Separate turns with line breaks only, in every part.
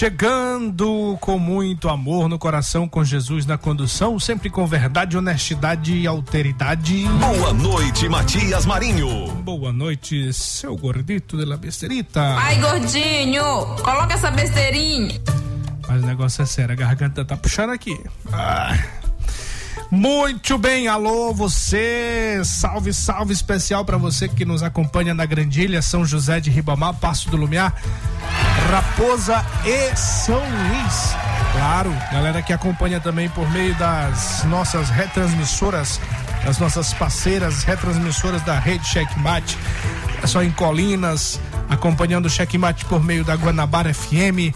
Chegando com muito amor no coração, com Jesus na condução, sempre com verdade, honestidade e alteridade.
Boa noite, Matias Marinho.
Boa noite, seu gordito de la besterita.
Ai, gordinho, coloca essa besteirinha.
Mas o negócio é sério, a garganta tá puxando aqui. Ah. Muito bem, alô você, salve, salve especial para você que nos acompanha na Grandilha, São José de Ribamar, Passo do Lumiar, Raposa e São Luís. Claro, galera que acompanha também por meio das nossas retransmissoras, das nossas parceiras retransmissoras da Rede Checkmate, é só em Colinas, acompanhando o Checkmate por meio da Guanabara FM,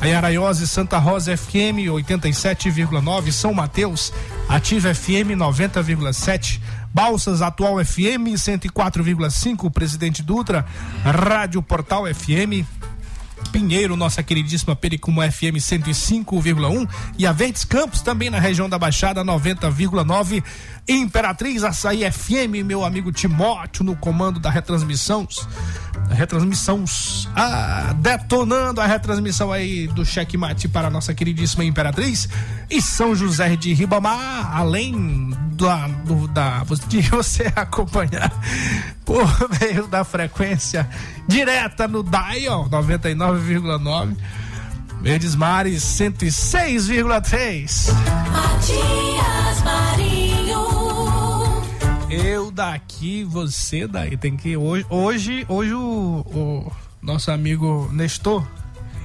a Araiose Santa Rosa FM 87,9, São Mateus, Ativa FM 90,7, Balsas Atual FM 104,5, Presidente Dutra, Rádio Portal FM, Pinheiro, nossa queridíssima Pericumo FM 105,1 e a Verdes Campos também na região da Baixada 90,9. Imperatriz Açaí FM, meu amigo Timóteo no comando da retransmissão. Retransmissão, ah, detonando a retransmissão aí do checkmate para a nossa queridíssima Imperatriz e São José de Ribamar, além da, do, da, de você acompanhar por meio da frequência direta no Dial 99,9 Verdes Mares 106,3
Matias Marinho
Eu daqui, você daí tem que hoje hoje hoje o, o nosso amigo Nestor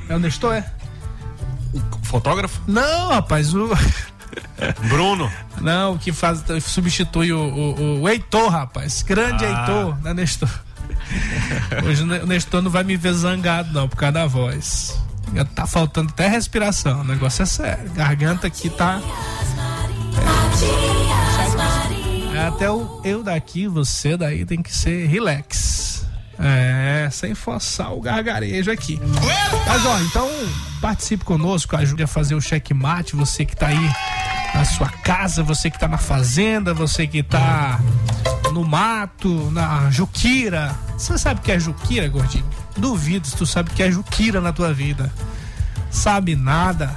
é o Nestor é?
O fotógrafo?
Não, rapaz, o
Bruno.
Não, o que faz substitui o, o, o Heitor, rapaz. Grande ah. Heitor, né, Nestor? Hoje o Nestor não vai me ver zangado, não, por causa da voz. Tá faltando até respiração. O negócio é sério. Garganta aqui tá. É, é até o eu daqui, você daí tem que ser relax. É, sem forçar o gargarejo aqui. Mas ó, então participe conosco, ajude a fazer o checkmate, você que tá aí na sua casa, você que tá na fazenda, você que tá no mato, na juquira. Você sabe o que é juquira, gordinho? Duvido se tu sabe o que é juquira na tua vida. Sabe nada.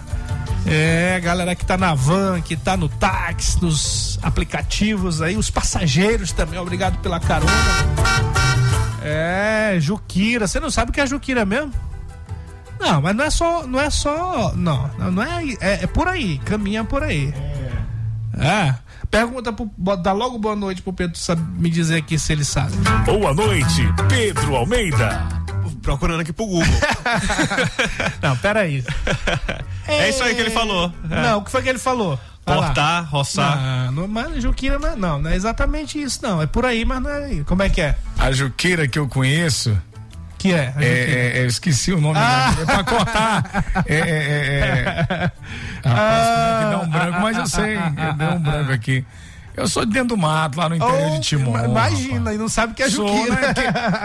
É, galera que tá na van, que tá no táxi, nos aplicativos aí, os passageiros também, obrigado pela carona. É, Juquira. Você não sabe o que é Juquira mesmo? Não, mas não é só. Não é só. Não, não é. É, é por aí. Caminha por aí. É. é. Pergunta pro. Dá logo boa noite pro Pedro sabe, me dizer aqui se ele sabe.
Boa noite, Pedro Almeida.
Procurando aqui pro Google.
não, peraí.
É, é isso aí que ele falou.
É. Não, o que foi que ele falou?
Cortar, roçar.
Não, não, mas Juquira não é, não, não é exatamente isso, não. É por aí, mas não é. Como é que é?
A Juquira que eu conheço.
Que é?
É, é, é, eu esqueci o nome. Ah. É pra cortar. É, é, é. Ah, que dá um branco, mas eu sei. Eu dei um branco aqui. Eu sou de dentro do mato, lá no interior oh, de Timor.
Imagina, rapaz. e não sabe o que é sou, Né,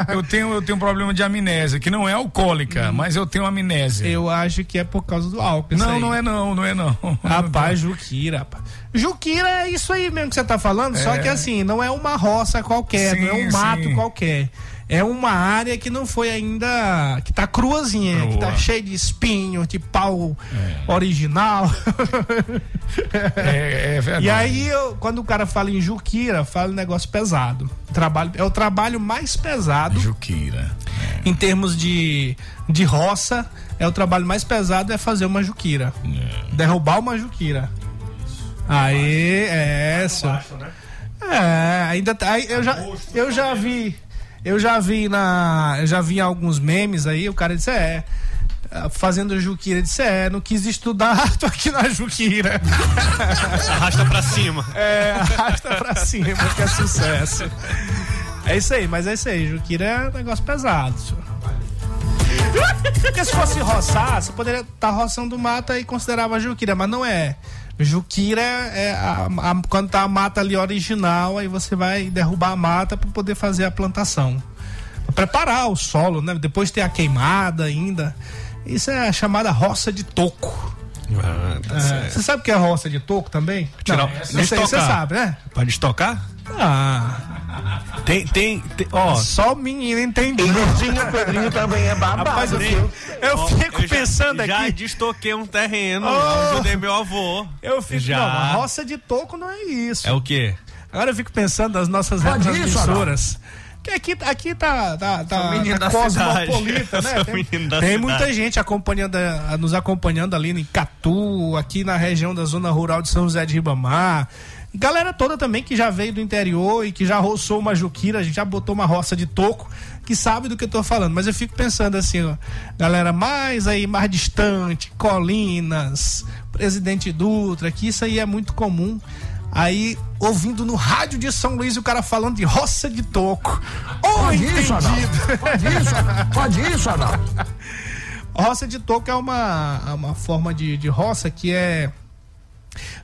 eu, tenho, eu tenho um problema de amnésia, que não é alcoólica, hum. mas eu tenho amnésia.
Eu acho que é por causa do álcool.
Não, não é não, não é não.
Rapaz, Juquira, rapaz. Juquira é isso aí mesmo que você tá falando, só que assim, não é uma roça qualquer, não é um
Sim,
mato
sim.
qualquer. É uma área que não foi ainda. que tá cruazinha, que tá
Crua.
cheia de espinho, de pau original.
É, é verdade.
E aí, eu- quando o cara fala em Juquira, fala um negócio pesado. Trabalho, é o trabalho mais pesado
Juquira.
em termos de, de roça. É o trabalho mais pesado é fazer uma Juquira. Derrubar uma Juquira. Aí, é, senhor. É, ainda tá, aí eu já eu já vi eu já vi na eu já vi alguns memes aí, o cara disse é fazendo Juquira, disse é, não quis estudar, tô aqui na Juquira.
Arrasta pra cima.
É, arrasta pra cima, que é sucesso. É isso aí, mas é isso aí. Juquira é um negócio pesado, senhor. Porque se fosse roçar, você poderia estar roçando mata e considerava Juquira, mas não é. Juquira é a- a- quando tá a mata ali original, aí você vai derrubar a mata para poder fazer a plantação. Preparar o solo, né? Depois tem a queimada ainda. Isso é a chamada roça de toco.
Ah, tá
É. Você sabe o que é roça de toco também?
Tirar
Não, você
estocar.
sabe, né?
Pode estocar?
Ah,
Tem, tem, tem- ó.
só o menino entende.
Pedrinho, Pedrinho também é babado.
Rapaz, eu fico, eu fico
eu já-
pensando
Já
aqui.
destoquei um terreno,
Oh.
ajudei meu avô.
Eu fico,
já.
não, a roça de toco não é isso.
É o quê?
Agora eu fico pensando nas nossas retransmissoras. Que aqui, aqui tá, tá, tá, tá
da
cosmopolita,
cidade.
né? Tem, tem muita gente acompanhando, a- nos acompanhando ali em Catu, aqui na região da zona rural de São José de Ribamar. Galera toda também que já veio do interior e que já roçou uma juquira, a gente já botou uma roça de toco, que sabe do que eu tô falando. Mas eu fico pensando assim, ó, galera mais aí, mais distante, Colinas, Presidente Dutra, que isso aí é muito comum. Aí, ouvindo no rádio de São Luís o cara falando de roça de toco. Oh,
Pode isso, Adalto.
entendido!
Pode isso. Pode isso.
Roça de toco é uma, uma forma de, de roça que é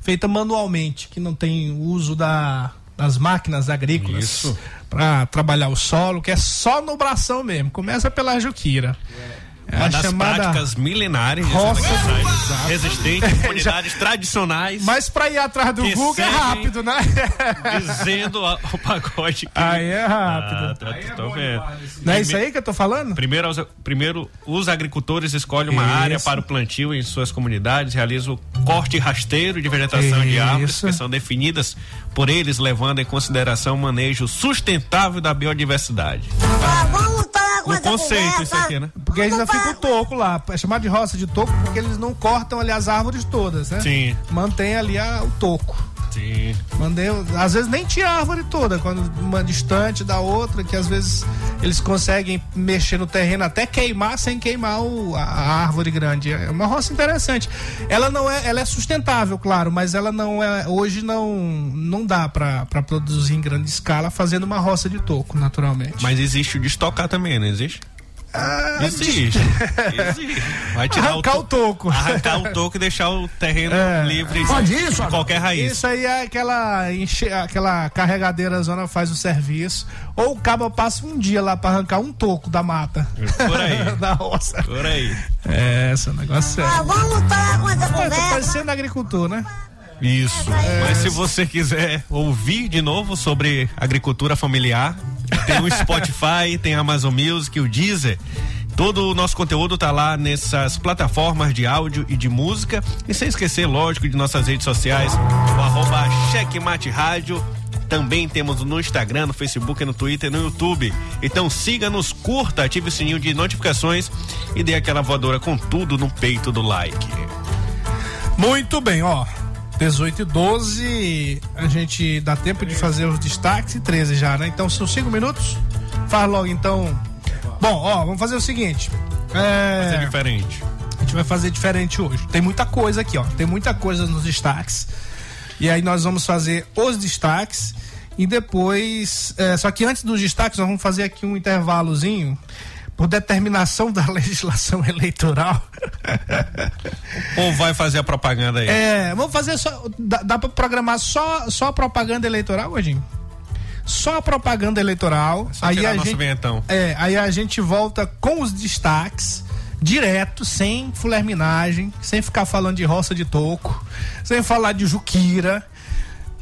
feita manualmente, que não tem uso da, das máquinas agrícolas para trabalhar o solo, que é só no bração mesmo. Começa pela juquira. É
Uma
a
das
chamada.
práticas milenares de
Roça
resistentes, comunidades tradicionais,
Mas para ir atrás do Google é rápido, né?
dizendo a- o pagode que...
Aí é
Ah,
rápido.
tá, tô vendo.
Não é isso aí que eu tô falando?
Primeiro, os- primeiro, os agricultores escolhem uma
Isso.
área para o plantio em suas comunidades, realizam o corte rasteiro de vegetação de árvores
Isso.
que são definidas por eles, levando em consideração o manejo sustentável da biodiversidade.
Essa
conceito
conversa.
isso aqui, né?
Porque ainda fica o toco lá. É chamado de roça de toco porque eles não cortam ali as árvores todas, né?
Sim.
Mantém ali a- o toco.
Sim.
Mandei, às vezes nem tinha árvore toda, quando uma distante da outra, que às vezes eles conseguem mexer no terreno até queimar sem queimar o- a, a árvore grande. É uma roça interessante. Ela não é, ela é sustentável, claro, mas ela não é, hoje não não dá pra produzir em grande escala fazendo uma roça de toco, naturalmente.
Mas existe o de estocar também, não existe?
Ah,
Existe. existe. Vai tirar
Arrancar
o,
o toco.
Arrancar o toco e deixar o terreno
É.
livre
Pode isso,
de qualquer raiz.
Isso aí é aquela, enche, aquela carregadeira zona faz o serviço. Ou o cabo passa um dia lá pra arrancar um toco da mata.
Por aí.
da roça.
Por aí.
É, esse negócio é.
Ah, vamos parar com essa
tá
conversa.
parecendo agricultor, né?
Isso. Mas se você quiser ouvir de novo sobre agricultura familiar, tem o Spotify, tem a Amazon Music, o Deezer. Todo o nosso conteúdo tá lá nessas plataformas de áudio e de música. E sem esquecer, lógico, de nossas redes sociais, o arroba Checkmate Rádio. Também temos no Instagram, no Facebook, no Twitter no YouTube. Então siga-nos, curta, ative o sininho de notificações e dê aquela voadora com tudo no peito do like.
Muito bem, ó. 18 e 12, a gente dá tempo de fazer os destaques e 13 já, né? Então são 5 minutos. Faz logo então. Bom, ó, vamos fazer o seguinte. É...
É diferente.
A gente vai fazer diferente hoje. Tem muita coisa aqui, ó. Tem muita coisa nos destaques. E aí nós vamos fazer os destaques e depois. é, só que antes dos destaques, nós vamos fazer aqui um intervalozinho. Por determinação da legislação eleitoral.
Ou vai fazer a propaganda aí?
É, vamos fazer só. Dá, dá pra programar só, só propaganda eleitoral, Godinho? Só propaganda eleitoral.
Só
aí a gente,
ventão.
É, aí a gente volta com os destaques, direto, sem fulerminagem, sem ficar falando de roça de toco, sem falar de juquira.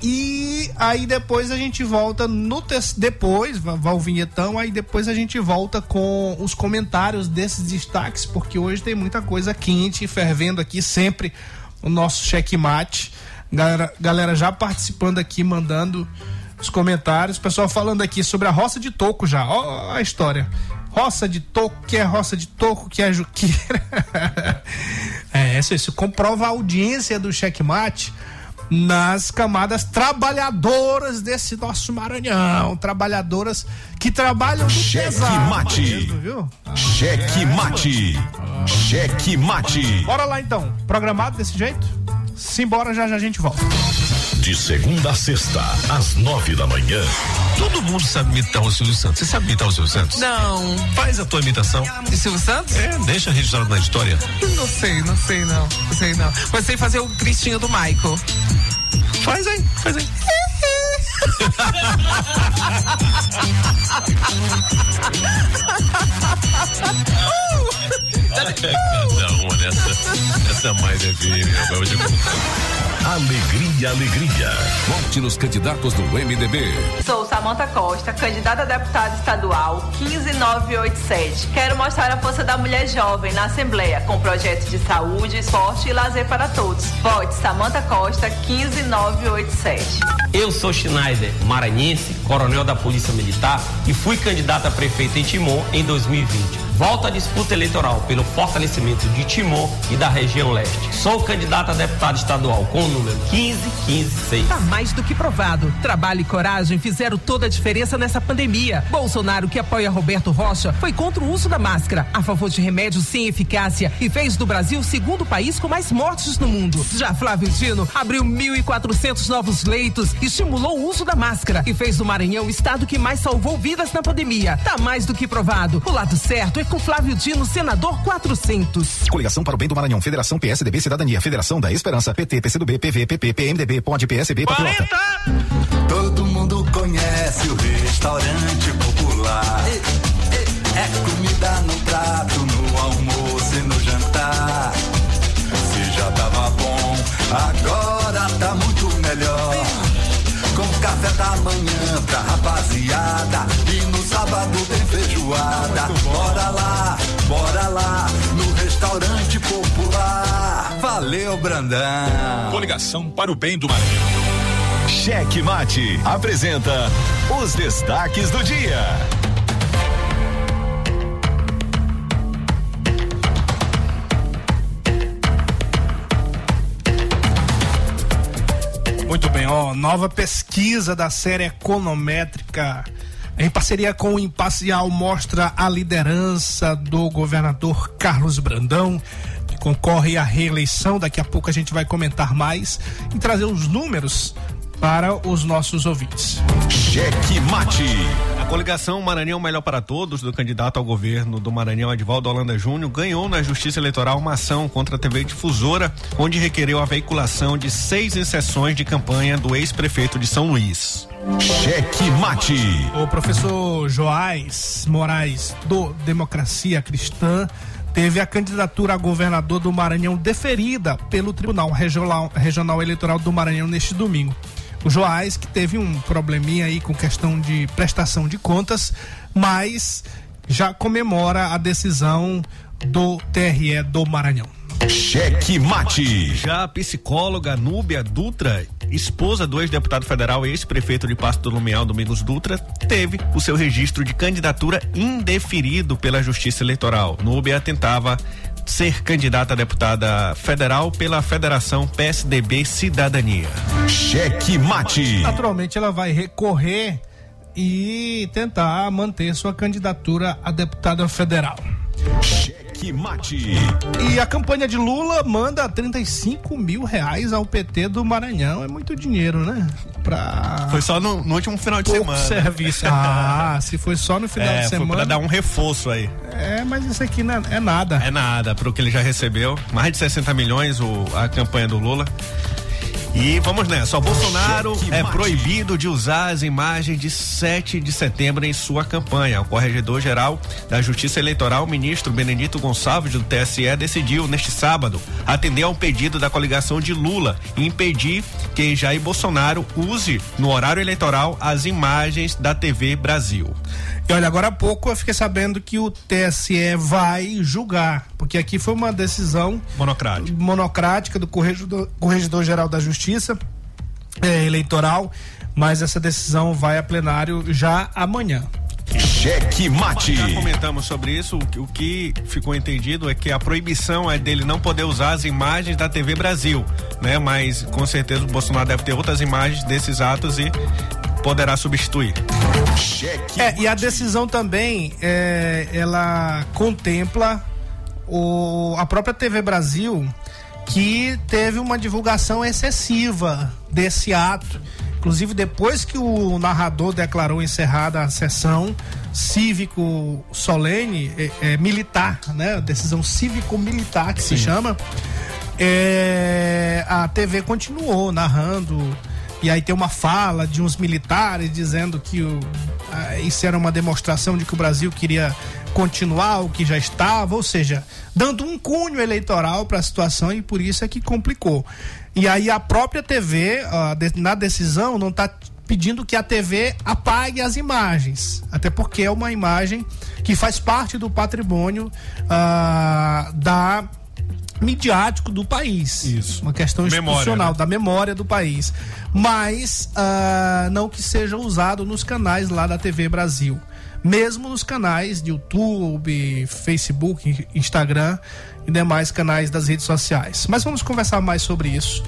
E aí depois a gente volta no depois, vai o vinhetão, aí depois a gente volta com os comentários desses destaques, porque hoje tem muita coisa quente e fervendo aqui sempre o nosso checkmate. Galera, galera já participando aqui, mandando os comentários, pessoal falando aqui sobre a roça de toco já. Ó a história. Roça de toco, que é roça de toco, que é juqueira. é, isso, isso comprova a audiência do checkmate nas camadas trabalhadoras desse nosso Maranhão. Trabalhadoras que trabalham no
Cheque mate.
mesmo, viu?
Cheque mate. Cheque mate.
Bora lá então. Programado desse jeito? Simbora, já já a gente volta.
De segunda a sexta, às nove da manhã.
Todo mundo sabe imitar o Silvio Santos. Você sabe imitar o Silvio Santos?
Não.
Faz a tua imitação.
De Silvio Santos?
É, deixa registrado na história.
Não sei, não sei não. Não sei não. Mas sei fazer o Cristinho do Michael.
Faz aí, faz aí. Cada uma nessa. Essa mais é firme, eu vou te contar.
Alegria, alegria.
Vote nos candidatos do MDB.
Sou Samanta Costa, candidata a deputada estadual 15987. Quero mostrar a força da mulher jovem na Assembleia, com projetos de saúde, esporte e lazer para todos. Vote Samanta Costa 15987.
Eu sou Schneider, maranhense, coronel da Polícia Militar e fui candidato a prefeito em Timon em 2020. Volto à disputa eleitoral pelo fortalecimento de Timon e da região leste. Sou candidato a deputado estadual com o número 15156.
Tá mais do que provado. Trabalho e coragem fizeram toda a diferença nessa pandemia. Bolsonaro, que apoia Roberto Rocha, foi contra o uso da máscara, a favor de remédios sem eficácia e fez do Brasil o segundo país com mais mortes no mundo. Já Flávio Dino abriu 1.400 novos leitos, estimulou o uso da máscara e fez do Maranhão o estado que mais salvou vidas na pandemia. Tá mais do que provado. O lado certo é com Flávio Dino, senador 400.
Coligação para o Bem do Maranhão, Federação PSDB Cidadania, Federação da Esperança, PT, PCdoB, PV, PP, PMDB, POD, PSB, Patriota.
Todo mundo conhece o restaurante popular. É comida no prato, no almoço e no jantar. Se já tava bom, agora tá muito melhor. Com café da manhã pra rapaziada. E no sábado tem feijoada. Bora Valeu, Brandão.
Coligação para o bem do Maranhão. Cheque Mate apresenta os destaques do dia.
Muito bem, ó, nova pesquisa da série econométrica em parceria com o Imparcial mostra a liderança do governador Carlos Brandão, concorre à reeleição. Daqui a pouco a gente vai comentar mais e trazer os números para os nossos ouvintes.
Cheque Mate.
A coligação Maranhão Melhor para Todos, do candidato ao governo do Maranhão, Edvaldo Holanda Júnior, ganhou na Justiça Eleitoral uma ação contra a TV Difusora, onde requereu a veiculação de seis inserções de campanha do ex-prefeito de São Luís.
Cheque Mate.
O professor Joás Moraes, do Democracia Cristã, teve a candidatura a governador do Maranhão deferida pelo Tribunal Regional, Regional Eleitoral do Maranhão neste domingo. O Joás, que teve um probleminha aí com questão de prestação de contas, mas já comemora a decisão do TRE do Maranhão.
Cheque Mate.
Já a psicóloga Núbia Dutra, esposa do ex-deputado federal e ex-prefeito de Pasto do Lumiar, Domingos Dutra, teve o seu registro de candidatura indeferido pela Justiça Eleitoral. Núbia tentava ser candidata a deputada federal pela Federação PSDB Cidadania.
Cheque Mate.
Naturalmente, ela vai recorrer e tentar manter sua candidatura a deputada federal.
Cheque Mate.
E a campanha de Lula manda 35 mil reais ao PT do Maranhão. É muito dinheiro, né? Pra.
Foi só no, no último final de
Pouco
semana.
serviço. Ah, se foi só no final
é,
de
foi
semana.
pra dar um reforço aí.
É, mas isso aqui não é, é nada.
É nada pro que ele já recebeu. Mais de 60 milhões o, a campanha do Lula. E vamos nessa. O Bolsonaro é proibido de usar as imagens de 7 de setembro em sua campanha. O corregedor-geral da Justiça Eleitoral, ministro Benedito Gonçalves, do TSE, decidiu neste sábado atender ao pedido da coligação de Lula e impedir que Jair Bolsonaro use no horário eleitoral as imagens da TV Brasil.
E olha, agora há pouco eu fiquei sabendo que o TSE vai julgar, porque aqui foi uma decisão
monocrática,
monocrática do Corregedor, Corregedor Geral da Justiça é, Eleitoral, mas essa decisão vai a plenário já amanhã.
Cheque mate.
Já comentamos sobre isso. O, o que ficou entendido é que a proibição é dele não poder usar as imagens da TV Brasil, né? Mas com certeza o Bolsonaro deve ter outras imagens desses atos e poderá substituir.
Cheque é, e a decisão também é, ela contempla o, a própria TV Brasil que teve uma divulgação excessiva desse ato. Inclusive, depois que o narrador declarou encerrada a sessão cívico solene, é, é, militar, né? Decisão cívico-militar que Sim. se chama, é, a TV continuou narrando. E aí tem uma fala de uns militares dizendo que o, isso era uma demonstração de que o Brasil queria continuar o que já estava, ou seja, dando um cunho eleitoral para a situação e por isso é que complicou. E aí a própria TV, na decisão, não está pedindo que a TV apague as imagens, até porque é uma imagem que faz parte do patrimônio uh, da midiático do país.
Isso.
Uma questão
memória,
institucional,
né?
da memória do país. Mas uh, não que seja usado nos canais lá da TV Brasil. Mesmo nos canais de YouTube, Facebook, Instagram e demais canais das redes sociais. Mas vamos conversar mais sobre isso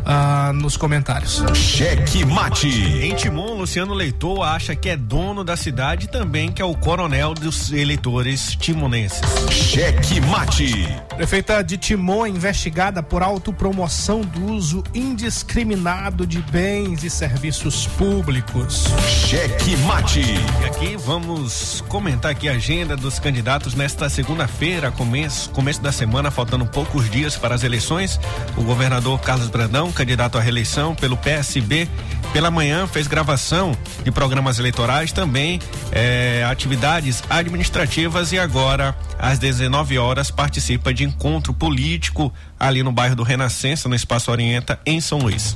uh, nos comentários.
Cheque mate.
Em Timon, Luciano Leitor acha que é dono da cidade e também que é o coronel dos eleitores timonenses.
Cheque mate.
Prefeita de Timon é investigada por autopromoção do uso indiscriminado de bens e serviços públicos.
Cheque mate.
E aqui vamos comentar aqui a agenda dos candidatos nesta segunda-feira, começo, começo da semana, faltando poucos dias para as eleições. O governador Carlos Brandão, candidato à reeleição pelo PSB, pela manhã fez gravação de programas eleitorais, também eh, atividades administrativas e agora às 19 horas participa de encontro político ali no bairro do Renascença, no Espaço Orienta, em São Luís.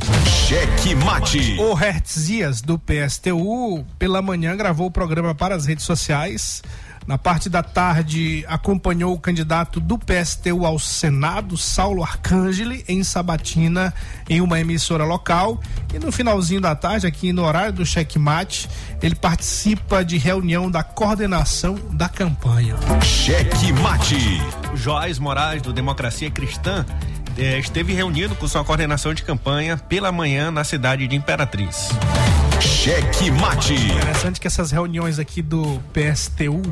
Cheque mate.
O Hertz Dias, do PSTU, pela manhã gravou o programa para as redes sociais. Na parte da tarde, acompanhou o candidato do PSTU ao Senado, Saulo Arcangeli, em Sabatina, em uma emissora local. E no finalzinho da tarde, aqui no horário do checkmate, ele participa de reunião da coordenação da campanha.
Cheque mate.
Joás Moraes, do Democracia Cristã, eh, esteve reunido com sua coordenação de campanha pela manhã na cidade de Imperatriz.
Cheque mate.
Interessante que essas reuniões aqui do PSTU,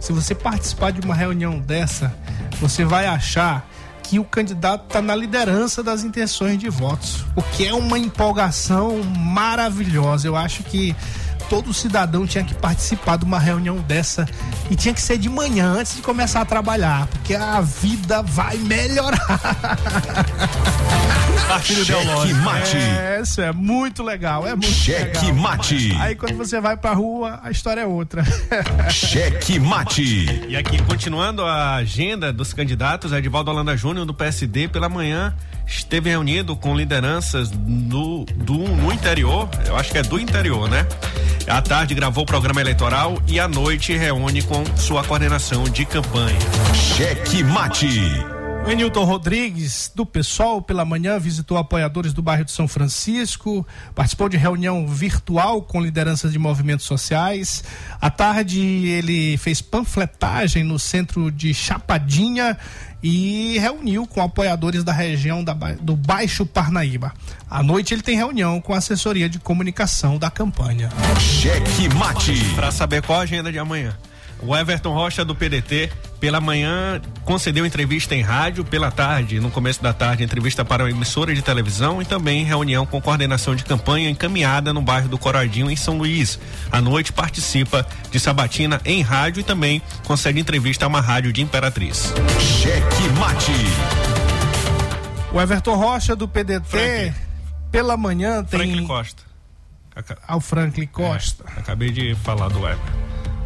se você participar de uma reunião dessa, você vai achar que o candidato está na liderança das intenções de votos, o que é uma empolgação maravilhosa. Eu acho que todo cidadão tinha que participar de uma reunião dessa e tinha que ser de manhã antes de começar a trabalhar, porque a vida vai melhorar.
Partido
Cheque mate.
É, isso é muito legal, é muito
Cheque
legal.
mate.
Aí quando você vai pra rua, a história é outra.
Cheque mate.
E aqui, continuando a agenda dos candidatos, Edivaldo Holanda Júnior, do PSD, pela manhã esteve reunido com lideranças do, do no interior, eu acho que é do interior, né? À tarde gravou o programa eleitoral e à noite reúne com sua coordenação de campanha.
Cheque mate.
O Enilton Rodrigues, do PSOL, pela manhã visitou apoiadores do bairro de São Francisco, participou de reunião virtual com lideranças de movimentos sociais. À tarde, ele fez panfletagem no centro de Chapadinha e reuniu com apoiadores da região da, do Baixo Parnaíba. À noite, ele tem reunião com a assessoria de comunicação da campanha.
Cheque mate.
Para saber qual a agenda de amanhã. O Everton Rocha do PDT, pela manhã, concedeu entrevista em rádio, pela tarde, no começo da tarde, entrevista para uma emissora de televisão e também reunião com coordenação de campanha encaminhada no bairro do Coradinho, em São Luís. À noite, participa de sabatina em rádio e também concede entrevista a uma rádio de Imperatriz.
Cheque mate.
O Everton Rocha do PDT pela manhã tem.
Franklin Costa.
Ao Franklin Costa.
É, acabei de falar do Weber.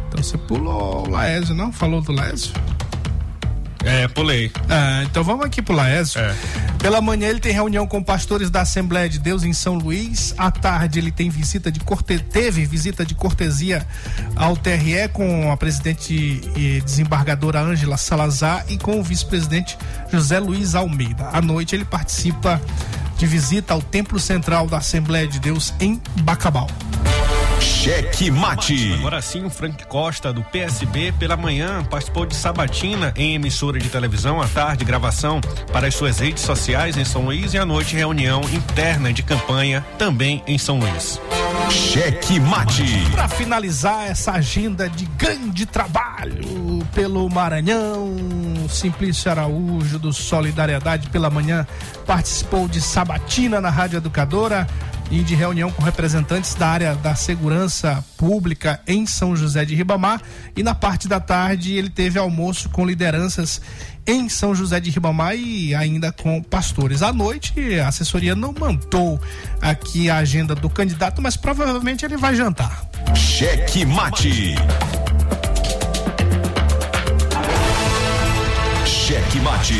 Então você pulou o Laésio, não? Falou do Laésio?
É, pulei.
Ah, então vamos aqui pro Laésio. É. Pela manhã ele tem reunião com pastores da Assembleia de Deus em São Luís. À tarde ele tem visita de corte... teve visita de cortesia ao TRE com a presidente e desembargadora Ângela Salazar e com o vice-presidente José Luiz Almeida. À noite ele participa de visita ao Templo Central da Assembleia de Deus em Bacabal.
Cheque Mate.
Agora sim, o Frank Costa, do PSB, pela manhã participou de sabatina em emissora de televisão, à tarde, gravação para as suas redes sociais em São Luís e à noite, reunião interna de campanha também em São Luís.
Cheque Mate.
Para finalizar essa agenda de grande trabalho pelo Maranhão, Simplício Araújo do Solidariedade pela manhã participou de sabatina na Rádio Educadora e de reunião com representantes da área da segurança pública em São José de Ribamar. E na parte da tarde ele teve almoço com lideranças em São José de Ribamar e ainda com pastores. À noite, a assessoria não mantou aqui a agenda do candidato, mas provavelmente ele vai jantar.
Cheque mate. Cheque mate.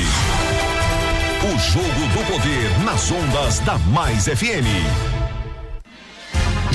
O jogo do poder nas ondas da Mais FM.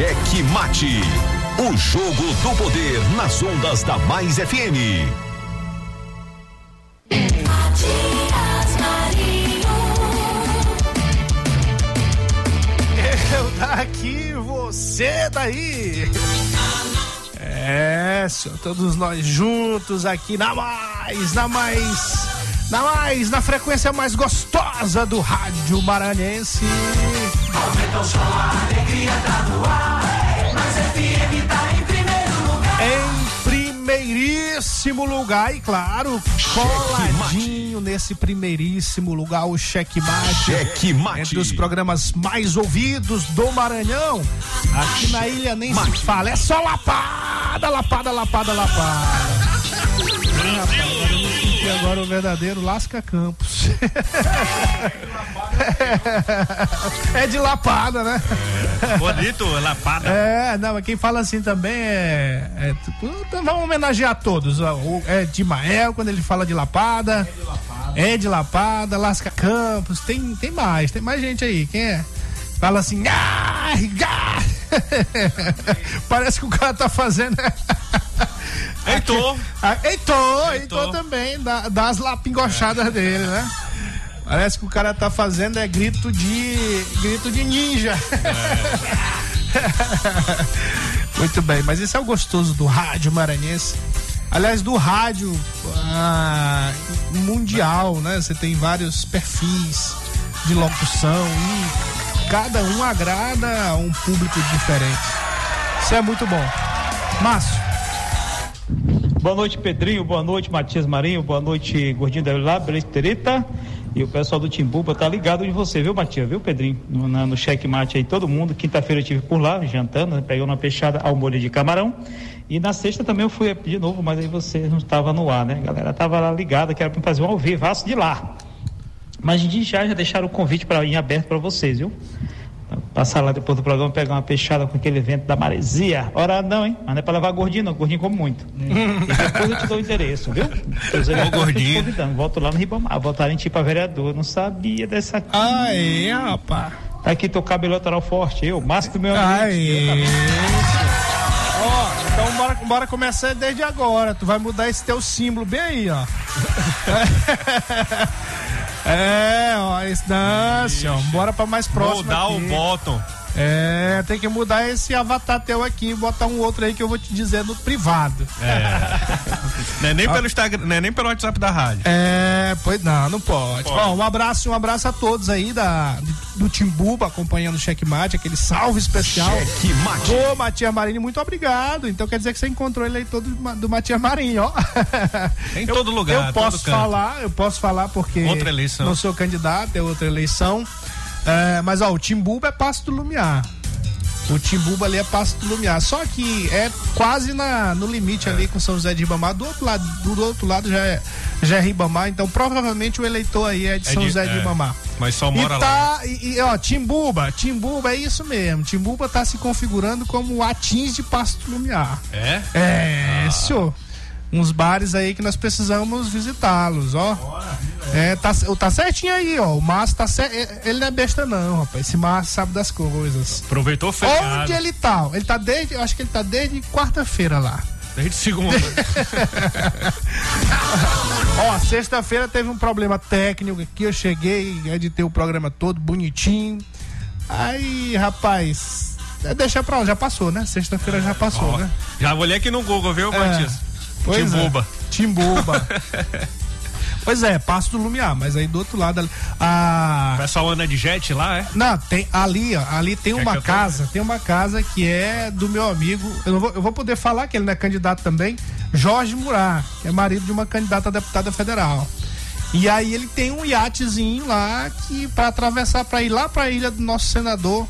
Cheque Mate. O jogo do poder nas ondas da Mais FM.
Matias Marinho.
Eu daqui, você daí. É, senhor, todos nós juntos aqui na mais, na mais, na mais, na frequência mais gostosa do rádio maranhense.
Aumenta o som, a alegria tá no ar.
Primeiríssimo lugar, e claro, coladinho nesse primeiríssimo lugar, o Checkmate.
Checkmate.
Entre os programas mais ouvidos do Maranhão. Aqui na ilha nem se fala, é só lapada, lapada, lapada, lapada. Ih, agora o verdadeiro Lasca Campos. é de lapada, né?
Bonito, lapada.
É, não, mas quem fala assim também é. é tipo, então vamos homenagear todos. o- É de Mael quando ele fala de lapada. É de lapada, Lasca Campos. Tem, tem mais, tem mais gente aí. Quem é? Fala assim. "Ah, ah". Parece que o cara tá fazendo.
Heitor.
Ah, Heitor, Heitor também, dá, dá as lapingochadas dele, né? Parece que o cara tá fazendo é grito de. grito de ninja. Muito bem, mas esse é o gostoso do rádio maranhense. Aliás, do rádio ah, mundial, né? Você tem vários perfis de locução e cada um agrada um público diferente. Isso é muito bom. Márcio.
Boa noite, Pedrinho. Boa noite, Matias Marinho. Boa noite, Gordinho da Lá, Belestereta. E o pessoal do Timbupa tá ligado em você, viu, Matias? Viu, Pedrinho? No, no checkmate aí, todo mundo. Quinta-feira eu estive por lá, jantando, né? pegando uma peixada ao molho de camarão. E na sexta também eu fui de novo, mas aí você não estava no ar, né? A galera tava lá ligada, que era pra fazer um ao vivaço de lá. Mas de já já deixaram o convite para em aberto para vocês, viu? Passar lá depois do programa, pegar uma peixada com aquele evento da maresia. Ora não, hein? Mas não é pra levar gordinho, não. Gordinho come muito. e depois eu te dou o endereço, viu?
Ô, gordinho.
Convidando. Volto lá no Ribamar. Voltaram em ti pra vereador. Não sabia dessa aqui.
Aê, rapaz.
Tá aqui teu cabelo lateral forte. Eu, Márcio do meu ambiente.
Ó, então bora, bora começar desde agora. Tu vai mudar esse teu símbolo bem aí, ó. É, ó, ó. Bora pra mais próximo.
Mudar
aqui.
o bottom.
É, tem que mudar esse avatar teu aqui e botar um outro aí que eu vou te dizer no privado.
É. não é nem pelo Instagram, não é nem pelo WhatsApp da rádio.
É, pois não, não pode.
Pode.
Ó, um abraço, um abraço a todos aí da, do Timbuba acompanhando o Checkmate, aquele salve especial.
Checkmate.
Ô, Matias Marinho, muito obrigado. Então quer dizer que você encontrou ele aí todo do, Matias Marinho, ó.
Em
Eu-
todo lugar,
Eu posso falar, eu posso falar porque
Outra eleição.
não sou candidato, é outra eleição. É, mas ó, o Timbuba é Passo do Lumiar. O Timbuba ali é Passo do Lumiar. Só que é quase na, no limite ali com São José de Ribamar. Do outro lado, do, outro lado já é, já é Ribamar. Então provavelmente o eleitor aí é de
É
São
de-
José de
é.
Ribamar.
Mas só mora
e
lá.
tá, E, e, ó, Timbuba, Timbuba é isso mesmo. Timbuba tá se configurando como o Atins de Passo do Lumiar.
É?
É, senhor. Uns bares aí que nós precisamos visitá-los, ó. É, tá, tá certinho aí, ó. O Márcio tá certo. Ele não é besta, não, rapaz. Esse Márcio sabe das coisas.
Aproveitou o feriado.
Onde ele tá? Ele tá desde. Eu acho que ele tá desde quarta-feira lá.
Desde segunda.
Ó, sexta-feira teve um problema técnico aqui. Eu cheguei, editei o programa todo bonitinho. Aí, rapaz. é, Deixa pra lá, já passou, né? Sexta-feira já passou,
Ó,
né?
Já olhei aqui no Google, viu,
É.
Matias?
Pois
Timbuba.
É. Timbuba. pois é, Passo do Lumiar, mas aí do outro lado ali. A...
O pessoal anda de jet lá, é?
Não, tem ali, ó, ali tem
Quer
uma casa, tem uma casa que é do meu amigo. Eu, vou, eu vou poder falar que ele não é candidato também, Jorge Murat, que é marido de uma candidata a deputada federal. E aí ele tem um iatezinho lá que para atravessar para ir lá para a ilha do nosso senador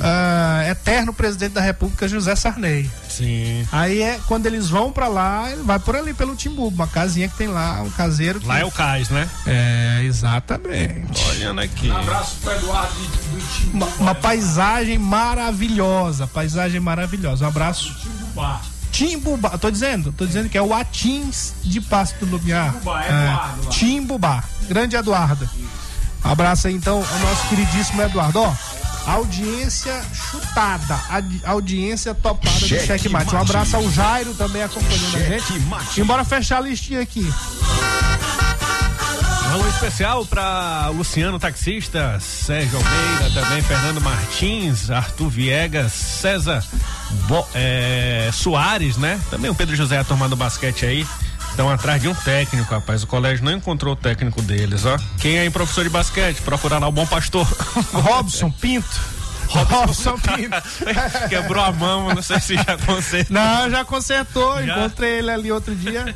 ah, eterno presidente da República José Sarney.
Sim.
Aí é quando eles vão pra lá, ele vai por ali pelo Timbu, uma casinha que tem lá, um caseiro. que-
Lá é o cais, né?
É, exatamente.
Olhando aqui.
Um abraço pro Eduardo do time.
Uma, uma paisagem maravilhosa, paisagem maravilhosa. Um abraço.
Timbubá.
Timbubá, tô dizendo, tô dizendo que é o Atins de Passo do Lumiar.
Timbubá, Eduardo lá.
Timbubá, grande Eduardo. Abraço aí então ao nosso queridíssimo Eduardo. Ó, audiência chutada, audiência topada do
Cheque
Checkmate. Um
mate.
abraço ao Jairo também acompanhando a gente.
Cheque mate.
Embora fechar a listinha aqui.
Um alô especial para Luciano Taxista, Sérgio Almeida, também Fernando Martins, Arthur Viegas, César Bo- é, Soares, né? Também o Pedro José, a turma do basquete aí. Estão atrás de um técnico, rapaz. O colégio não encontrou o técnico deles, ó. Quem é aí professor de basquete? Procurar lá o bom pastor.
Robson Pinto. Robson Pinto.
Quebrou a mão, não sei se já consertou.
Não, já consertou.
Já?
Encontrei ele ali outro dia.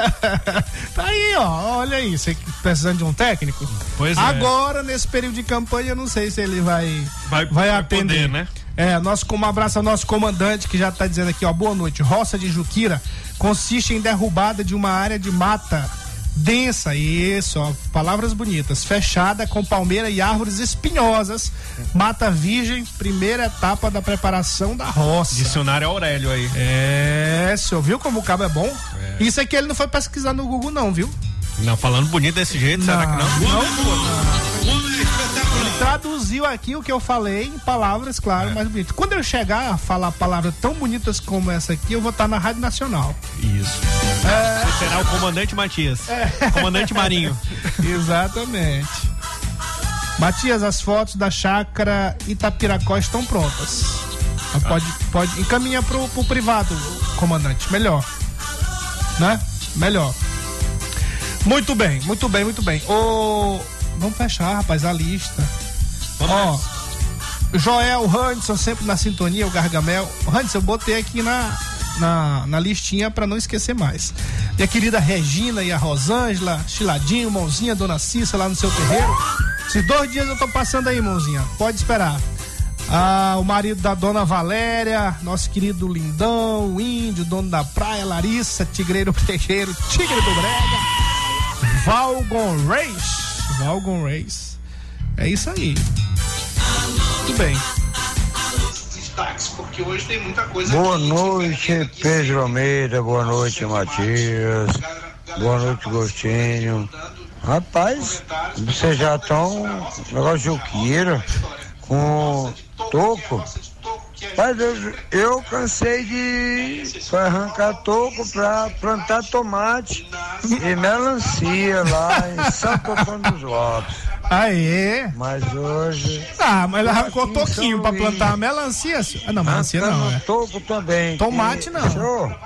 tá aí, ó. Olha aí. Você precisando de um técnico?
Pois é.
Agora, nesse período de campanha, eu não sei se ele vai,
Vai-
vai,
vai
atender.
poder, né?
É, nosso, um abraço ao nosso comandante que já tá dizendo aqui, ó. Boa noite. Roça de Juquira consiste em derrubada de uma área de mata densa, isso, ó, palavras bonitas, fechada com palmeira e árvores espinhosas, mata virgem, primeira etapa da preparação da roça.
Dicionário Aurélio aí.
É, senhor, viu como o cabo é bom? Isso aqui ele não foi pesquisar no Google, não, viu?
Não, falando bonito desse jeito, será que não?
Ele traduziu aqui o que eu falei em palavras, claro, mais bonitas. Quando eu chegar a falar palavras tão bonitas como essa aqui, eu vou estar na Rádio Nacional.
Isso. Você será o comandante Matias. Comandante Marinho.
Exatamente. Matias, as fotos da chácara Itapiracó estão prontas. Pode, pode encaminha pro, pro privado, comandante. Melhor. Né? Melhor. Muito bem, muito bem, muito bem. Ô, vamos fechar, rapaz, a lista. Ó, Joel Hanson sempre na sintonia, o Gargamel. Hanson, eu botei aqui na, na, na listinha pra não esquecer mais. Minha querida Regina e a Rosângela, Chiladinho, mãozinha, dona Cissa lá no seu terreiro. Esses dois dias eu tô passando aí, mãozinha. Pode esperar. Ah, o marido da dona Valéria, nosso querido Lindão, o índio, dono da praia, Larissa, Tigreiro Brejeiro, Tigre do Brega, Valgon Reis, Valgon Reis. É isso aí. Muito bem.
porque hoje tem muita coisa
Boa noite, Pedro Almeida. Boa noite, Matias. Boa noite, Gostinho. Rapaz, vocês já estão negócio de uqueira com toco. Mas eu, eu cansei de arrancar toco para plantar tomate e melancia lá em Santo Antônio dos Lopes.
Aê!
Mas hoje.
Ah, mas ele arrancou toquinho pra plantar melancia. Ah, não, melancia não,
Arrancando
é.
toco também.
Tomate não.
senhor,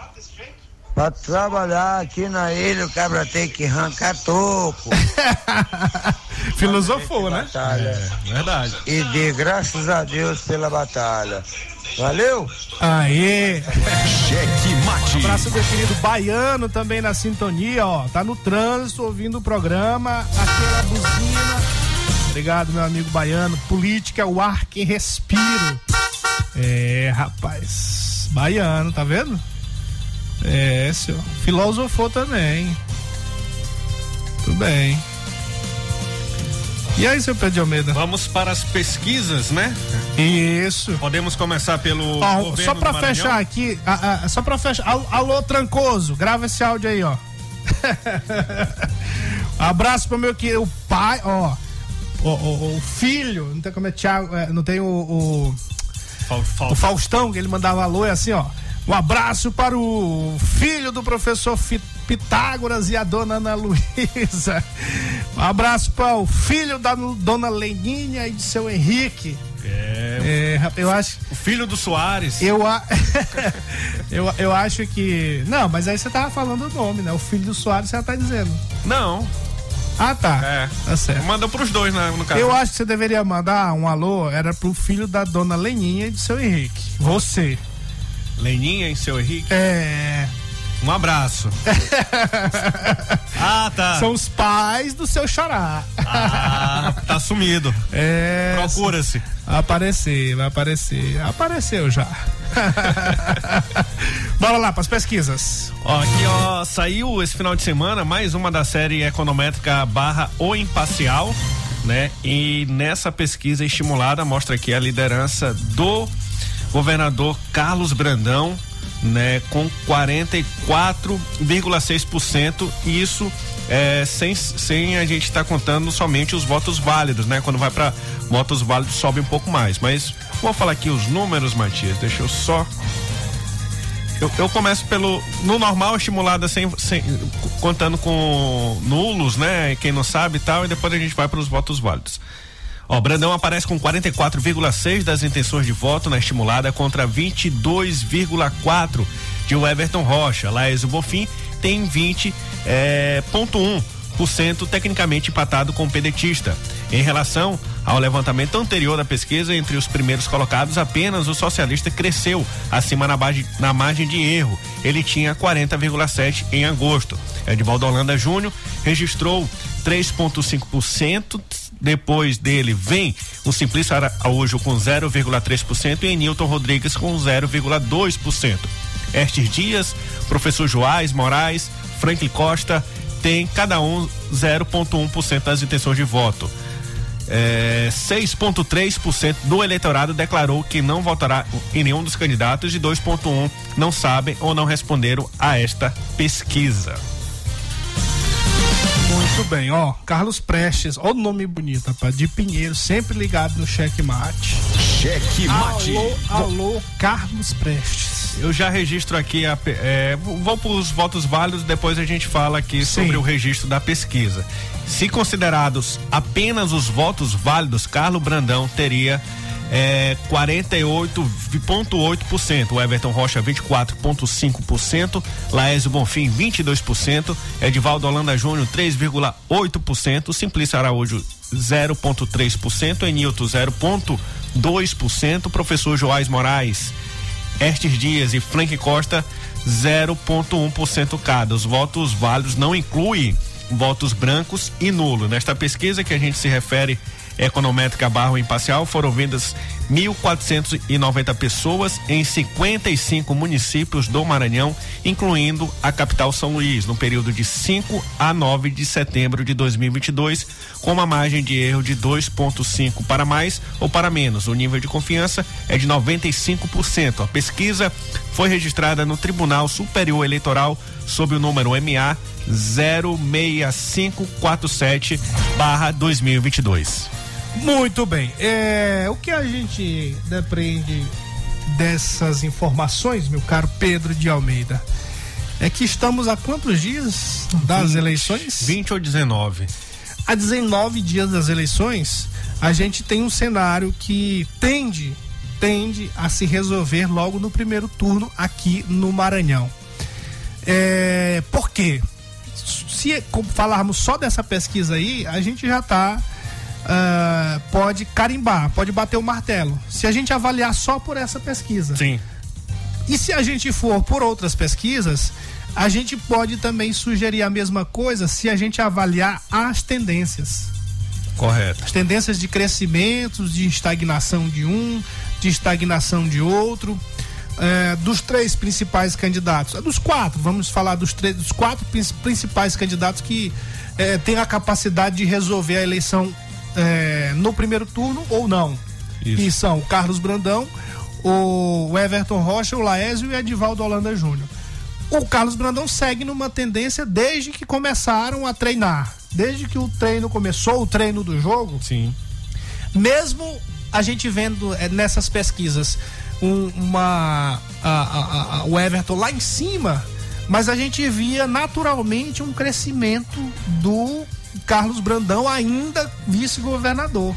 Pra trabalhar aqui na ilha, o cabra tem que arrancar toco.
Filosofou, né?
Batalha.
verdade.
E dê graças a Deus pela batalha. Valeu?
Aê!
Cheque mate.
Um abraço meu querido Baiano também na sintonia, ó. Tá no trânsito ouvindo o programa, aquela buzina. Obrigado, meu amigo Baiano. Política é o ar que respiro. É, rapaz. Baiano, tá vendo? É, senhor. Filosofou também. Tudo bem. E aí, seu Pedro de Almeida?
Vamos para as pesquisas, né?
Isso.
Podemos começar pelo.
Ó, só
Maranhão?
fechar aqui, ah, ah, só pra fechar. Alô, Trancoso, grava esse áudio aí, ó. Abraço pro meu que o pai, ó. O, o- o filho, não tem como é Thiago, é, não tem o, o, o Faustão, que ele mandava alô, é assim, ó. Um abraço para o filho do professor Pitágoras e a dona Ana Luísa. Um abraço para o filho da dona Leninha e de seu Henrique.
É.
É, rapaz, eu acho.
O filho do Soares.
Eu, a- eu, eu acho que. Não, mas aí você tava falando o nome, né? O filho do Soares você já tá dizendo.
Não.
Ah, tá.
É.
Tá certo.
Manda pros dois, né, no caso.
Eu acho que você deveria mandar um alô, era pro filho da dona Leninha e do seu Henrique. Você.
Leninha e seu Henrique.
É.
Um abraço. ah, tá.
São os pais do seu xará.
Ah, tá sumido.
É.
Procura-se.
Aparecer, vai aparecer. Apareceu já. Bora lá, pras pesquisas.
Ó, aqui, ó, saiu esse final de semana mais uma da série econométrica barra O Imparcial, né? E nessa pesquisa estimulada mostra aqui a liderança do governador Carlos Brandão, né? Com 44,6%, e isso é, sem, sem a gente estar contando somente os votos válidos, né? Quando vai para votos válidos sobe um pouco mais, mas vou falar aqui os números, Matias, deixa eu só eu, eu começo pelo. No normal, estimulada sem, sem- contando com nulos, né? Quem não sabe e tal, e depois a gente vai para os votos válidos. Ó, Brandão aparece com 44,6 das intenções de voto na estimulada contra 22,4 de Everton Rocha. Laésio Bofim tem 20,1% é, ponto um por cento tecnicamente empatado com o pedetista. Em relação ao levantamento anterior da pesquisa, entre os primeiros colocados, apenas o socialista cresceu acima na, base, na margem de erro. Ele tinha 40,7 em agosto. Edivaldo Holanda Júnior registrou 3,5%. Depois dele vem o Simplício Araújo com 0,3% e Newton Rodrigues com 0,2%. Estes dias, professor Joás Moraes, Franklin Costa tem cada um 0,1% das intenções de voto. É, 6,3% do eleitorado declarou que não votará em nenhum dos candidatos e 2,1% não sabem ou não responderam a esta pesquisa.
Muito bem, ó. Carlos Prestes, ó o nome bonito, rapaz. De Pinheiro, sempre ligado no cheque mate.
Cheque mate.
Alô, alô, Carlos Prestes.
Eu já registro aqui, a, é, vou para os votos válidos, depois a gente fala aqui sobre o registro da pesquisa. Se considerados apenas os votos válidos, Carlos Brandão teria é, 48,8%, o Everton Rocha 24,5%, Laésio Bonfim 22%, Edivaldo Holanda Júnior 3,8%, Simplício Araújo 0,3%, Enilton 0,2%, professor Joás Moraes Estes Dias e Frank Costa 0,1% cada. Os votos válidos não incluem votos brancos e nulo. Nesta pesquisa que a gente se refere econométrica Barro Imparcial foram vendas 1.490 pessoas em 55 municípios do Maranhão, incluindo a capital São Luís, no período de 5 a 9 de setembro de 2022, com uma margem de erro de 2,5 para mais ou para menos. O nível de confiança é de 95%. A pesquisa foi registrada no Tribunal Superior Eleitoral sob o número MA 06547/2022.
Muito bem. É, o que a gente depreende dessas informações, meu caro Pedro de Almeida, é que estamos a quantos dias das
20,
eleições?
20 ou 19.
A 19 dias das eleições, a gente tem um cenário que tende, tende a se resolver logo no primeiro turno aqui no Maranhão. É, por quê? Se falarmos só dessa pesquisa aí, a gente já está Uh, pode carimbar, pode bater o martelo. Se a gente avaliar só por essa pesquisa.
Sim.
E se a gente for por outras pesquisas, a gente pode também sugerir a mesma coisa se a gente avaliar as tendências.
Correto.
As tendências de crescimento, de estagnação de um, de estagnação de outro. É, dos três principais candidatos, dos quatro, vamos falar dos três, dos quatro principais candidatos que é, têm a capacidade de resolver a eleição é, no primeiro turno ou não.
Isso.
E são o Carlos Brandão, o Everton Rocha, o Laésio e o Edivaldo Holanda Júnior. O Carlos Brandão segue numa tendência desde que começaram a treinar. Desde que o treino começou, o treino do jogo.
Sim.
Mesmo a gente vendo é, nessas pesquisas um, uma a, a, a, o Everton lá em cima, mas a gente via naturalmente um crescimento do Carlos Brandão ainda vice-governador.